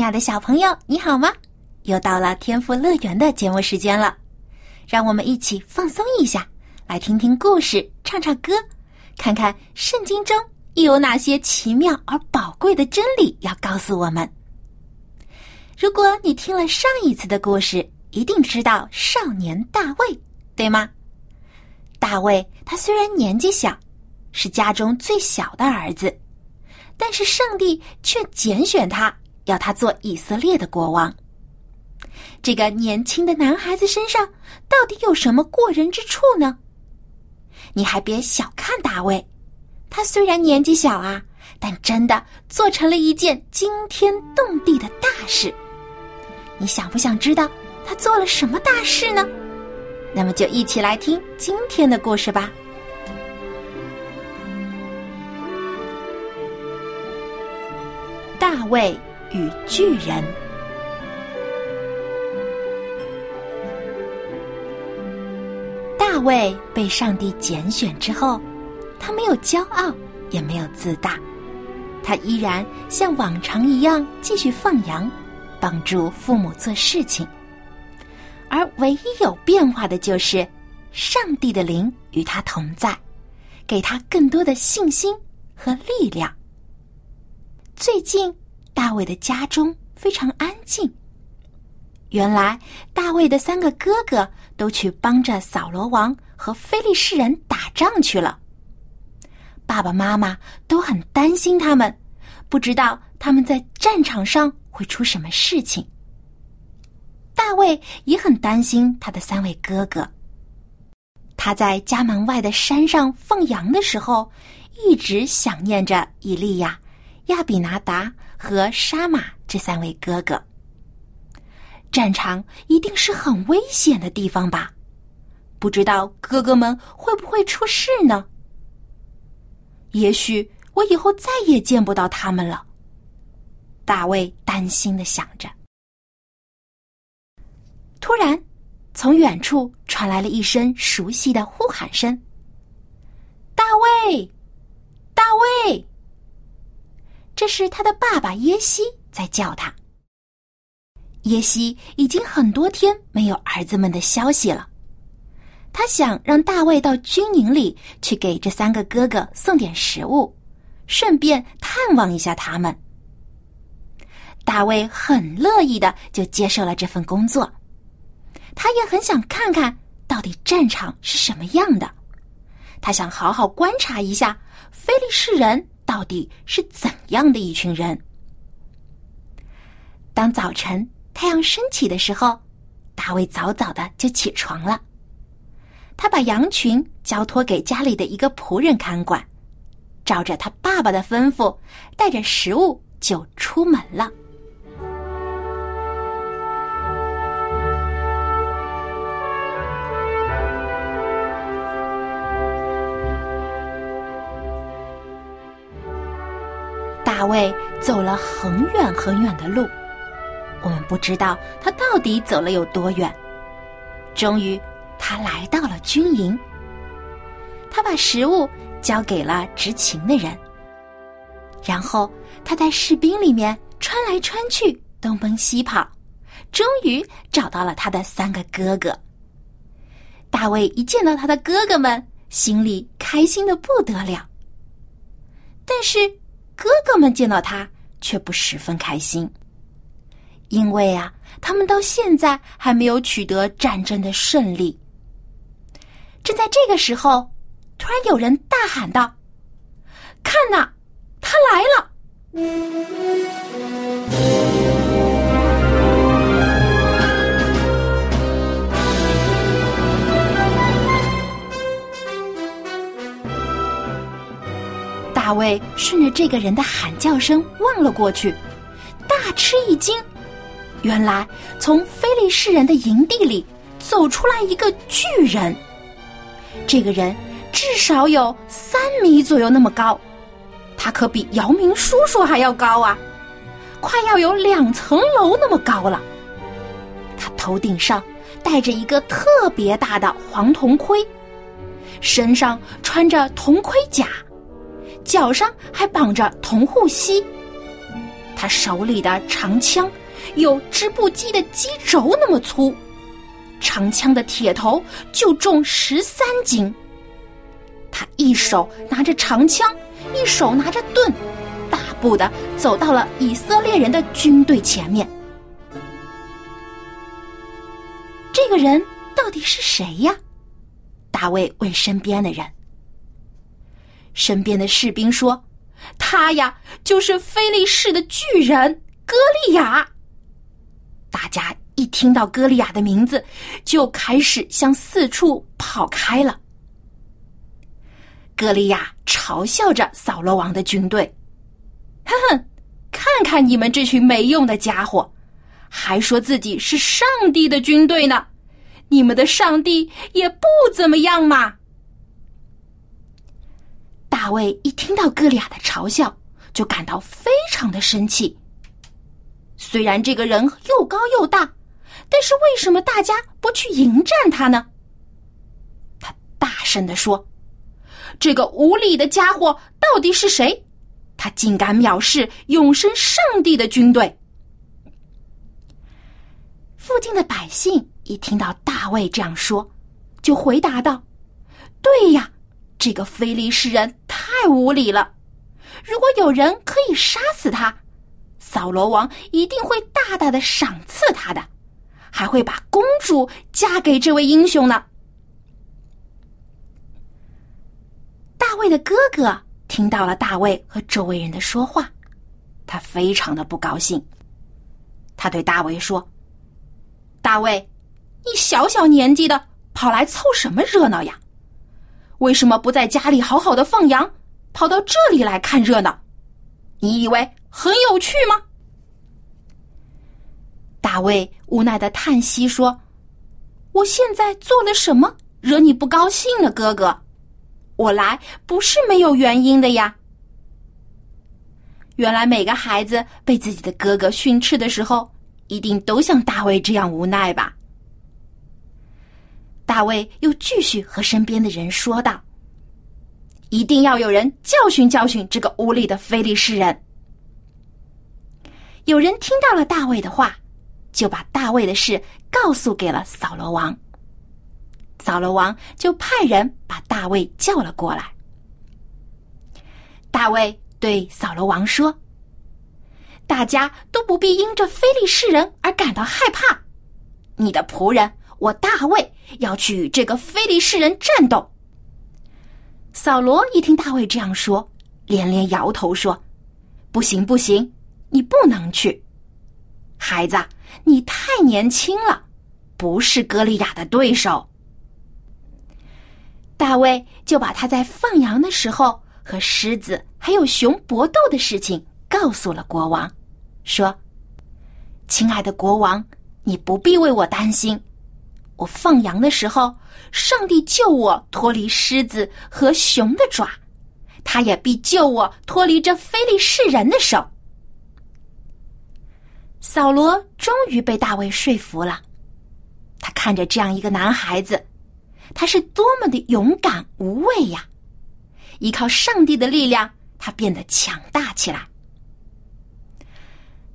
亲爱的小朋友，你好吗？又到了天赋乐园的节目时间了，让我们一起放松一下，来听听故事，唱唱歌，看看圣经中又有哪些奇妙而宝贵的真理要告诉我们。如果你听了上一次的故事，一定知道少年大卫，对吗？大卫他虽然年纪小，是家中最小的儿子，但是上帝却拣选他。要他做以色列的国王。这个年轻的男孩子身上到底有什么过人之处呢？你还别小看大卫，他虽然年纪小啊，但真的做成了一件惊天动地的大事。你想不想知道他做了什么大事呢？那么就一起来听今天的故事吧。大卫。与巨人，大卫被上帝拣选之后，他没有骄傲，也没有自大，他依然像往常一样继续放羊，帮助父母做事情。而唯一有变化的就是，上帝的灵与他同在，给他更多的信心和力量。最近。大卫的家中非常安静。原来大卫的三个哥哥都去帮着扫罗王和非利士人打仗去了。爸爸妈妈都很担心他们，不知道他们在战场上会出什么事情。大卫也很担心他的三位哥哥。他在家门外的山上放羊的时候，一直想念着以利亚、亚比拿达。和沙马这三位哥哥，战场一定是很危险的地方吧？不知道哥哥们会不会出事呢？也许我以后再也见不到他们了。大卫担心的想着。突然，从远处传来了一声熟悉的呼喊声：“大卫，大卫！”这是他的爸爸耶西在叫他。耶西已经很多天没有儿子们的消息了，他想让大卫到军营里去给这三个哥哥送点食物，顺便探望一下他们。大卫很乐意的就接受了这份工作，他也很想看看到底战场是什么样的，他想好好观察一下非利士人。到底是怎样的一群人？当早晨太阳升起的时候，大卫早早的就起床了。他把羊群交托给家里的一个仆人看管，照着他爸爸的吩咐，带着食物就出门了。大卫走了很远很远的路，我们不知道他到底走了有多远。终于，他来到了军营。他把食物交给了执勤的人，然后他在士兵里面穿来穿去，东奔西跑，终于找到了他的三个哥哥。大卫一见到他的哥哥们，心里开心的不得了。但是。哥哥们见到他却不十分开心，因为啊，他们到现在还没有取得战争的胜利。正在这个时候，突然有人大喊道：“看呐，他来了！”大卫顺着这个人的喊叫声望了过去，大吃一惊。原来从菲利士人的营地里走出来一个巨人。这个人至少有三米左右那么高，他可比姚明叔叔还要高啊！快要有两层楼那么高了。他头顶上戴着一个特别大的黄铜盔，身上穿着铜盔甲，脚上还绑着铜护膝。他手里的长枪有织布机的机轴那么粗，长枪的铁头就重十三斤。他一手拿着长枪，一手拿着盾。大步的走到了以色列人的军队前面。这个人到底是谁呀？大卫问身边的人。身边的士兵说：“他呀，就是菲利士的巨人歌利亚。”大家一听到歌利亚的名字，就开始向四处跑开了。歌利亚嘲笑着扫罗王的军队。哼哼，看看你们这群没用的家伙，还说自己是上帝的军队呢！你们的上帝也不怎么样嘛！大卫一听到哥利亚的嘲笑，就感到非常的生气。虽然这个人又高又大，但是为什么大家不去迎战他呢？他大声的说：“这个无礼的家伙到底是谁？”他竟敢藐视永生上帝的军队！附近的百姓一听到大卫这样说，就回答道：“对呀，这个非利士人太无礼了。如果有人可以杀死他，扫罗王一定会大大的赏赐他的，还会把公主嫁给这位英雄呢。”大卫的哥哥。听到了大卫和周围人的说话，他非常的不高兴。他对大卫说：“大卫，你小小年纪的跑来凑什么热闹呀？为什么不在家里好好的放羊，跑到这里来看热闹？你以为很有趣吗？”大卫无奈的叹息说：“我现在做了什么惹你不高兴了，哥哥？”我来不是没有原因的呀。原来每个孩子被自己的哥哥训斥的时候，一定都像大卫这样无奈吧？大卫又继续和身边的人说道：“一定要有人教训教训这个无礼的非利士人。”有人听到了大卫的话，就把大卫的事告诉给了扫罗王。扫罗王就派人把大卫叫了过来。大卫对扫罗王说：“大家都不必因这非利士人而感到害怕。你的仆人我大卫要去与这个非利士人战斗。”扫罗一听大卫这样说，连连摇头说：“不行，不行，你不能去。孩子，你太年轻了，不是歌利亚的对手。”大卫就把他在放羊的时候和狮子还有熊搏斗的事情告诉了国王，说：“亲爱的国王，你不必为我担心。我放羊的时候，上帝救我脱离狮子和熊的爪，他也必救我脱离这非利士人的手。”扫罗终于被大卫说服了，他看着这样一个男孩子。他是多么的勇敢无畏呀！依靠上帝的力量，他变得强大起来。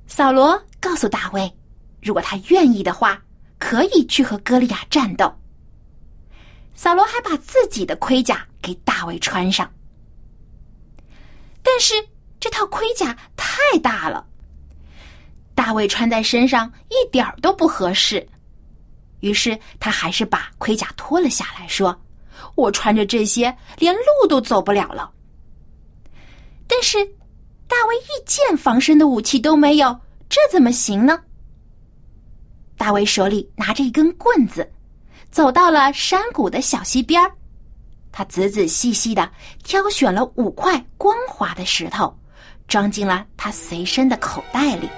扫罗告诉大卫，如果他愿意的话，可以去和歌利亚战斗。扫罗还把自己的盔甲给大卫穿上，但是这套盔甲太大了，大卫穿在身上一点都不合适。于是他还是把盔甲脱了下来，说：“我穿着这些，连路都走不了了。”但是大卫一件防身的武器都没有，这怎么行呢？大卫手里拿着一根棍子，走到了山谷的小溪边他仔仔细细的挑选了五块光滑的石头，装进了他随身的口袋里。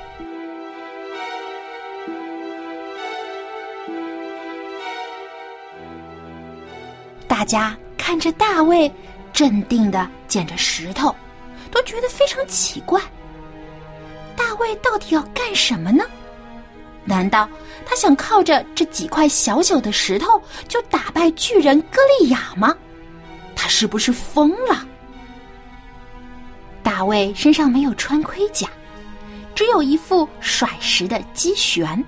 大家看着大卫镇定的捡着石头，都觉得非常奇怪。大卫到底要干什么呢？难道他想靠着这几块小小的石头就打败巨人歌利亚吗？他是不是疯了？大卫身上没有穿盔甲，只有一副甩石的机旋。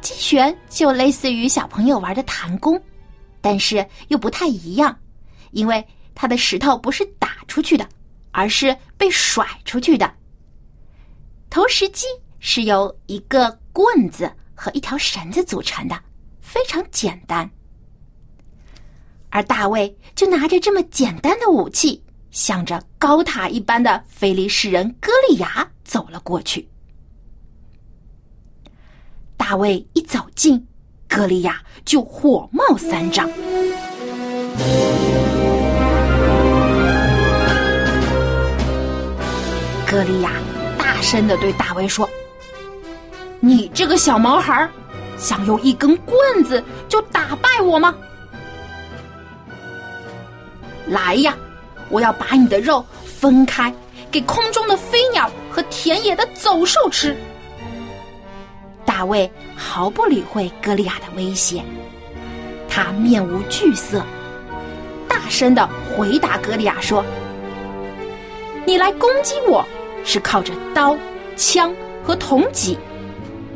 机旋就类似于小朋友玩的弹弓。但是又不太一样，因为他的石头不是打出去的，而是被甩出去的。投石机是由一个棍子和一条绳子组成的，非常简单。而大卫就拿着这么简单的武器，向着高塔一般的菲利士人歌利亚走了过去。大卫一走近。歌利亚就火冒三丈，歌利亚大声的对大卫说：“你这个小毛孩，想用一根棍子就打败我吗？来呀，我要把你的肉分开，给空中的飞鸟和田野的走兽吃。”大卫毫不理会歌利亚的威胁，他面无惧色，大声的回答歌利亚说：“你来攻击我是靠着刀、枪和铜戟，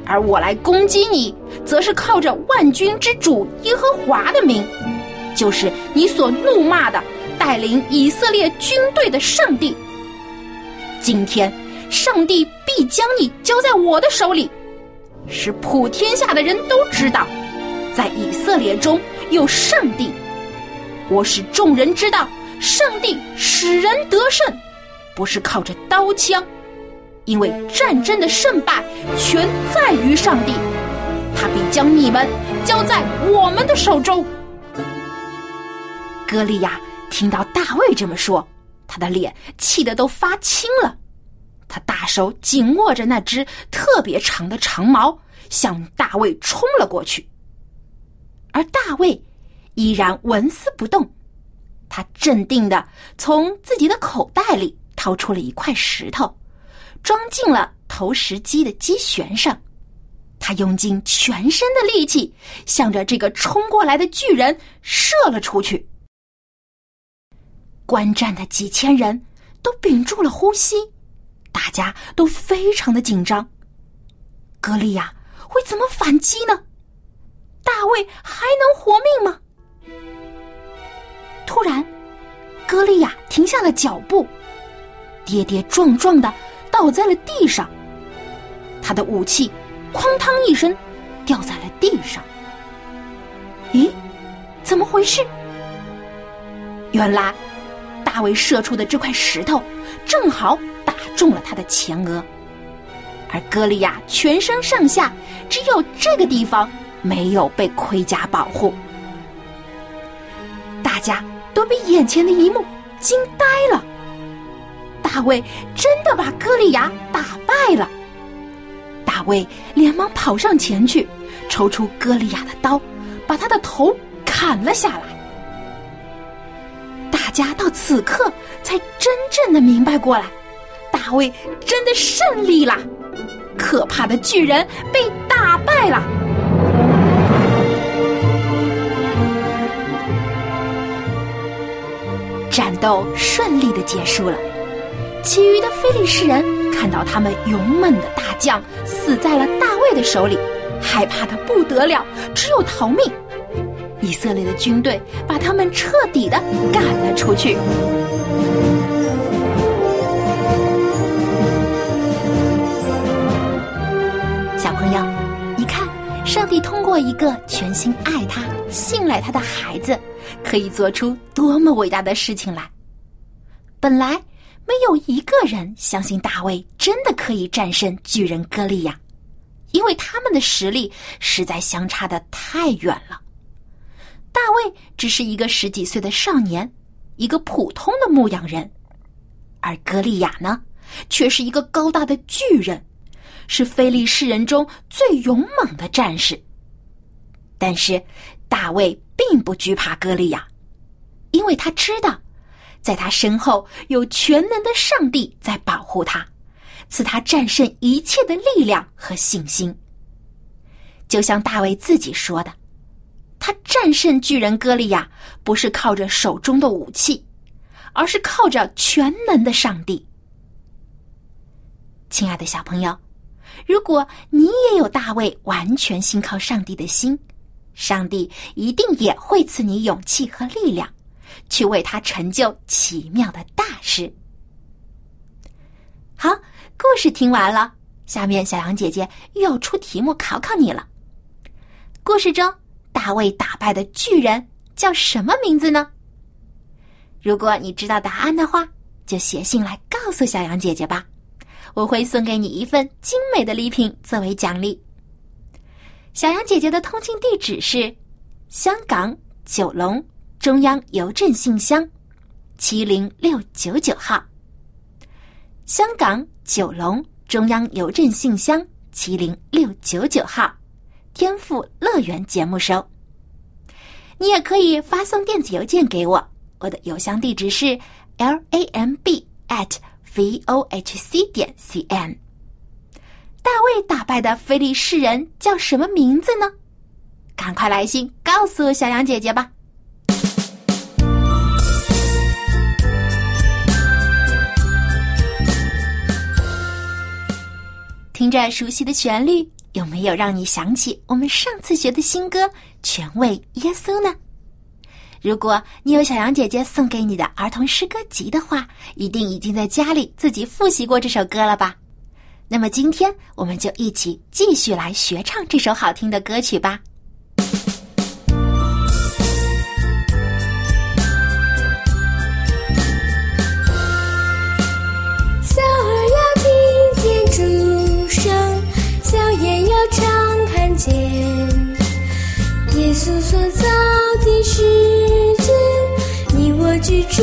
而我来攻击你，则是靠着万军之主耶和华的名，就是你所怒骂的带领以色列军队的上帝。今天，上帝必将你交在我的手里。”使普天下的人都知道，在以色列中有上帝。我使众人知道，上帝使人得胜，不是靠着刀枪，因为战争的胜败全在于上帝。他必将你们交在我们的手中。歌利亚听到大卫这么说，他的脸气得都发青了。他大手紧握着那只特别长的长矛，向大卫冲了过去。而大卫依然纹丝不动，他镇定的从自己的口袋里掏出了一块石头，装进了投石机的机旋上。他用尽全身的力气，向着这个冲过来的巨人射了出去。观战的几千人都屏住了呼吸。大家都非常的紧张，格利亚会怎么反击呢？大卫还能活命吗？突然，格利亚停下了脚步，跌跌撞撞的倒在了地上，他的武器“哐当”一声掉在了地上。咦，怎么回事？原来，大卫射出的这块石头正好打。中了他的前额，而歌利亚全身上下只有这个地方没有被盔甲保护，大家都被眼前的一幕惊呆了。大卫真的把歌利亚打败了，大卫连忙跑上前去，抽出歌利亚的刀，把他的头砍了下来。大家到此刻才真正的明白过来。大卫真的胜利了，可怕的巨人被打败了，战斗顺利的结束了。其余的非利士人看到他们勇猛的大将死在了大卫的手里，害怕的不得了，只有逃命。以色列的军队把他们彻底的赶了出去。小朋友，你看上帝通过一个全心爱他、信赖他的孩子，可以做出多么伟大的事情来！本来没有一个人相信大卫真的可以战胜巨人歌利亚，因为他们的实力实在相差的太远了。大卫只是一个十几岁的少年，一个普通的牧羊人，而歌利亚呢，却是一个高大的巨人，是非利士人中最勇猛的战士。但是大卫并不惧怕歌利亚，因为他知道，在他身后有全能的上帝在保护他，赐他战胜一切的力量和信心。就像大卫自己说的。他战胜巨人歌利亚，不是靠着手中的武器，而是靠着全能的上帝。亲爱的小朋友，如果你也有大卫完全信靠上帝的心，上帝一定也会赐你勇气和力量，去为他成就奇妙的大事。好，故事听完了，下面小羊姐姐又要出题目考考你了。故事中。大卫打败的巨人叫什么名字呢？如果你知道答案的话，就写信来告诉小羊姐姐吧，我会送给你一份精美的礼品作为奖励。小羊姐姐的通信地址是香港九龙中央邮政信箱七零六九九号。香港九龙中央邮政信箱七零六九九号。天赋乐园节目收，你也可以发送电子邮件给我，我的邮箱地址是 l a m b at v o h c 点 c n。大卫打败的非利士人叫什么名字呢？赶快来信告诉小羊姐姐吧。听着熟悉的旋律。有没有让你想起我们上次学的新歌《全为耶稣》呢？如果你有小羊姐姐送给你的儿童诗歌集的话，一定已经在家里自己复习过这首歌了吧？那么今天我们就一起继续来学唱这首好听的歌曲吧。耶稣所造的世界，你我居住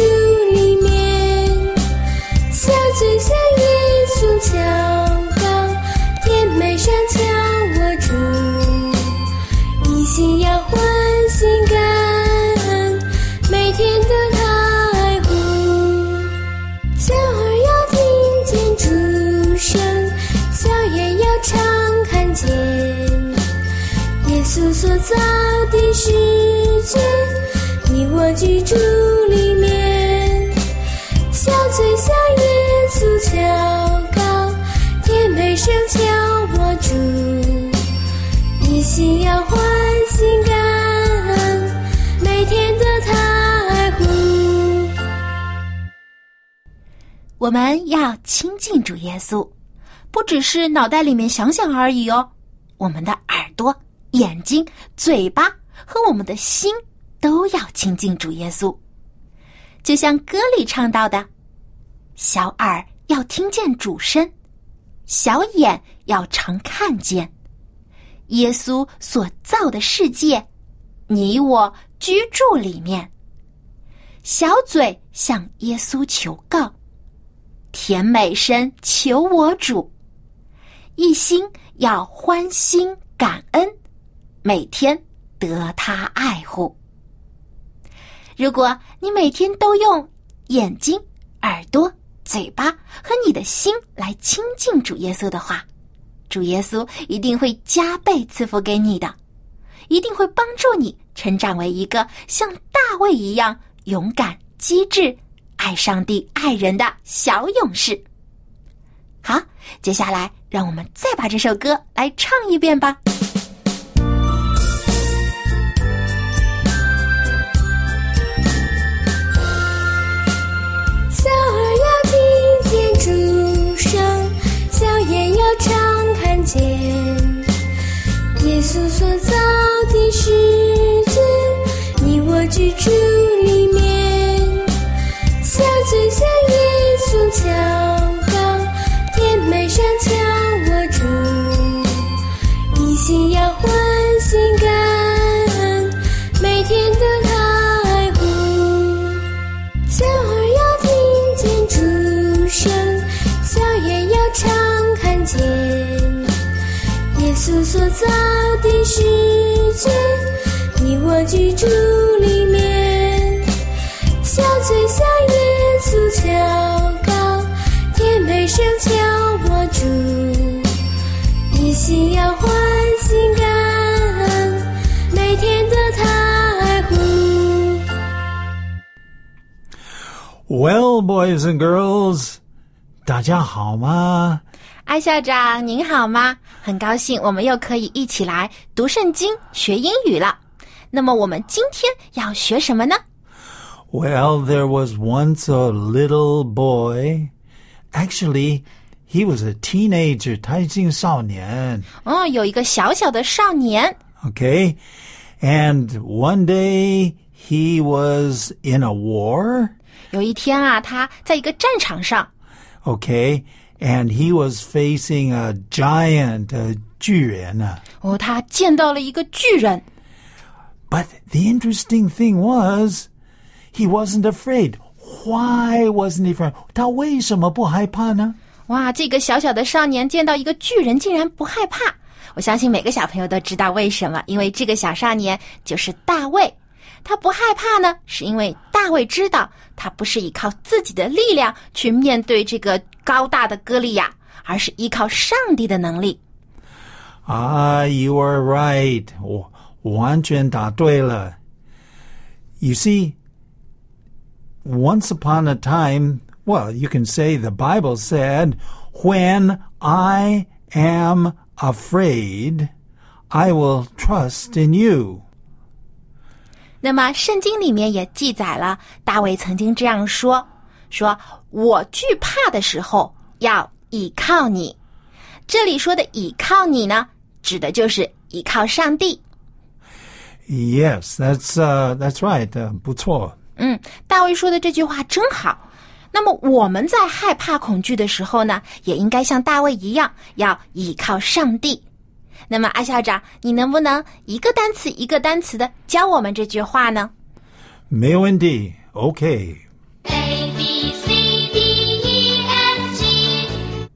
的世界，你我居住里面，小嘴向耶稣敲告，甜美声敲我住，一心要欢心感恩，每天的爱护。我们要亲近主耶稣，不只是脑袋里面想想而已哦，我们的耳朵。眼睛、嘴巴和我们的心都要亲近主耶稣，就像歌里唱到的：“小耳要听见主声，小眼要常看见耶稣所造的世界，你我居住里面。小嘴向耶稣求告，甜美声求我主，一心要欢心感恩。”每天得他爱护。如果你每天都用眼睛、耳朵、嘴巴和你的心来亲近主耶稣的话，主耶稣一定会加倍赐福给你的，一定会帮助你成长为一个像大卫一样勇敢、机智、爱上帝、爱人的小勇士。好，接下来让我们再把这首歌来唱一遍吧。耶稣所造的世 boys and girls, 大家好吗？艾校长您好吗？很高兴我们又可以一起来读圣经、学英语了。那么我们今天要学什么呢？ Well, there was once a little boy. Actually, he was a teenager, 他已经少年。哦，有一个小小的少年， Okay? And one day he was in a war. 有一天啊，他在一个战场上， Okay? And he was facing a giant, a 巨人啊。哦，他见到了一个巨人。 But the interesting thing was, he wasn't afraid. Why wasn't he afraid? 他为什么不害怕呢？哇，这个小小的少年见到一个巨人，竟然不害怕。我相信每个小朋友都知道为什么，因为这个小少年就是大卫。 他不害怕呢，是因为大卫知道他不是依靠自己的力量去面对这个高大的歌利亚，而是依靠上帝的能力。 Ah, you are right. 我完全答对了。You see, once upon a time, well, you can say the Bible said, when I am afraid, I will trust in you. 那么圣经里面也记载了，大卫曾经这样说：“说我惧怕的时候要倚靠你。”这里说的倚靠你呢，指的就是倚靠上帝。Yes, that's uh, that's right. Uh, 不错。嗯，大卫说的这句话真好。那么我们在害怕、恐惧的时候呢，也应该像大卫一样，要倚靠上帝。那么，阿校长，你能不能一个单词一个单词的教我们这句话呢？没有问题。Okay. A B C D E F G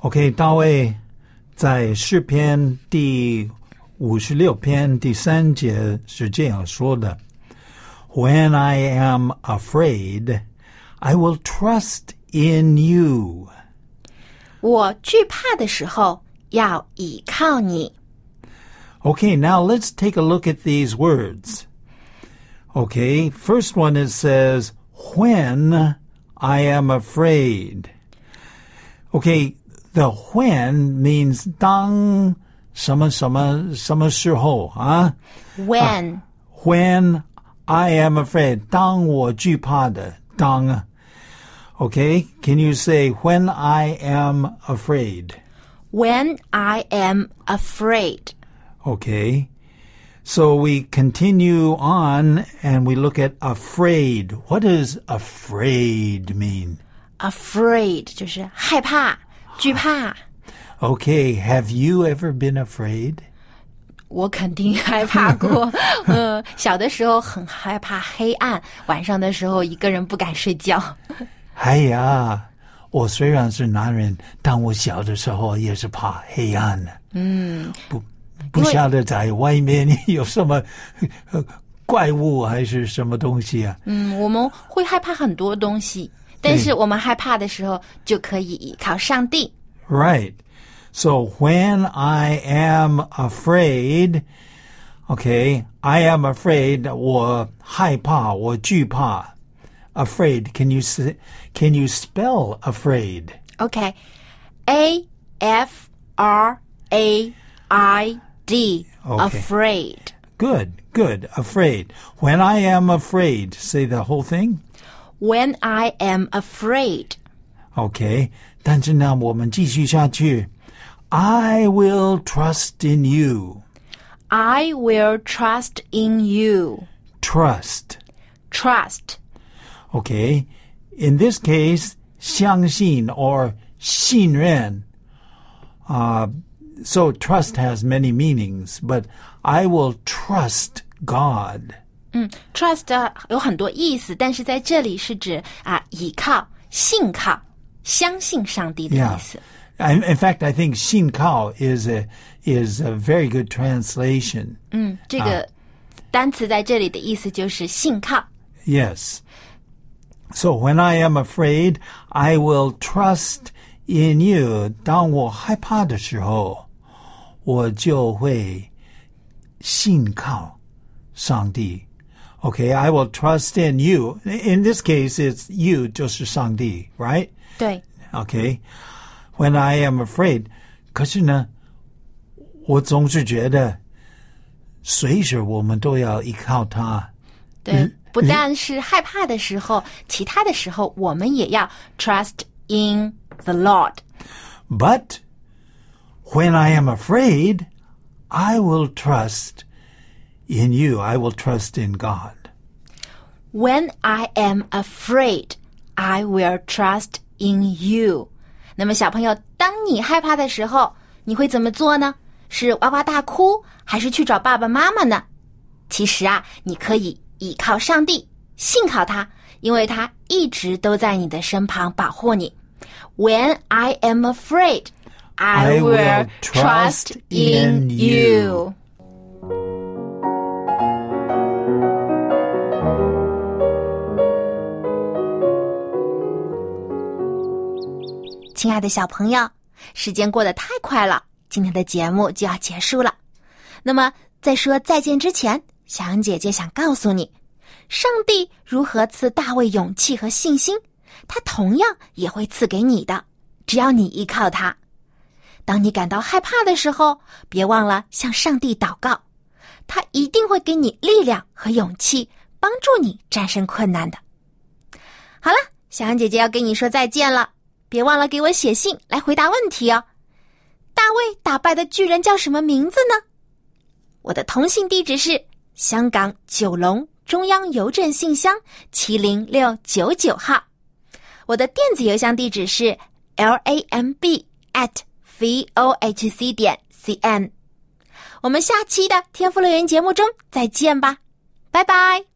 OK，大卫在诗篇第五十六篇第三节是这样说的：“When I am afraid, I will trust in you。我惧怕的时候要倚靠你。 Okay, now let's take a look at these words. Okay, first one it says, when I am afraid. Okay, the when means 当什么什么什么时候啊？ When、 When I am afraid, 当我惧怕的当。Okay, can you say when I am afraid? when I am afraid。 Okay. So we continue on and we look at afraid. What does afraid mean? afraid 就是害怕、惧怕。 Okay, have you ever been afraid? 我肯定害怕过，嗯，小的时候很害怕黑暗，晚上的时候一个人不敢睡觉。哎呀， 我虽然是男人，但我小的时候也是怕黑暗的。嗯，不不晓得在外面有什么呃 怪物还是什么东西啊？嗯，我们会害怕很多东西，但是我们害怕的时候就可以依靠上帝。Right. So when I am afraid, okay, I am afraid, 我害怕,我惧怕. Afraid. Can you s- can you spell afraid? OK，A F R A I D Okay. afraid。 Good, good. Afraid. When I am afraid, say the whole thing. When I am afraid， Okay. 但是呢，我们继续下去. I will trust in you. I will trust in you。 Trust. Trust Okay. In this case, 相信 or 信任. Uh, so trust has many meanings, but I will trust God. trust 有很多意思，但是在这里是指啊依靠、信靠、相信上帝的意思。 In, in fact, I think 信靠 is a is a very good translation. 嗯，这个单词在这里的意思就是信靠。 Yes. So when I am afraid, I will trust in you. 当我害怕的时候，我就会信靠上帝。Okay, I will trust in you. In this case, it's you 就是上帝，right? 对， Okay. When I am afraid，可是呢，我总是觉得，随时我们都要依靠他。对， 不但是害怕的时候，其他的时候我们也要 trust in the Lord。 But when I am afraid, I will trust in you. I will trust in God. When I am afraid, I will trust in you。那么，小朋友，当你害怕的时候，你会怎么做呢？是哇哇大哭，还是去找爸爸妈妈呢？其实啊，你可以 依靠上帝，信靠他，因为他一直都在你的身旁保护你。When I am afraid, I will trust in you.。亲爱的小朋友，时间过得太快了，今天的节目就要结束了。那么，在说再见之前，小羊姐姐想告诉你，上帝如何赐大卫勇气和信心，他同样也会赐给你的，只要你依靠他。当你感到害怕的时候，别忘了向上帝祷告，他一定会给你力量和勇气，帮助你战胜困难的。好了，小羊姐姐要跟你说再见了。别忘了给我写信来回答问题哦。大卫打败的巨人叫什么名字呢？我的通信地址是香港九龙中央邮政信箱七零六九九号。我的电子邮箱地址是 l a m b at v o h c 点 c n。我们下期的天赋乐园节目中再见吧，拜拜。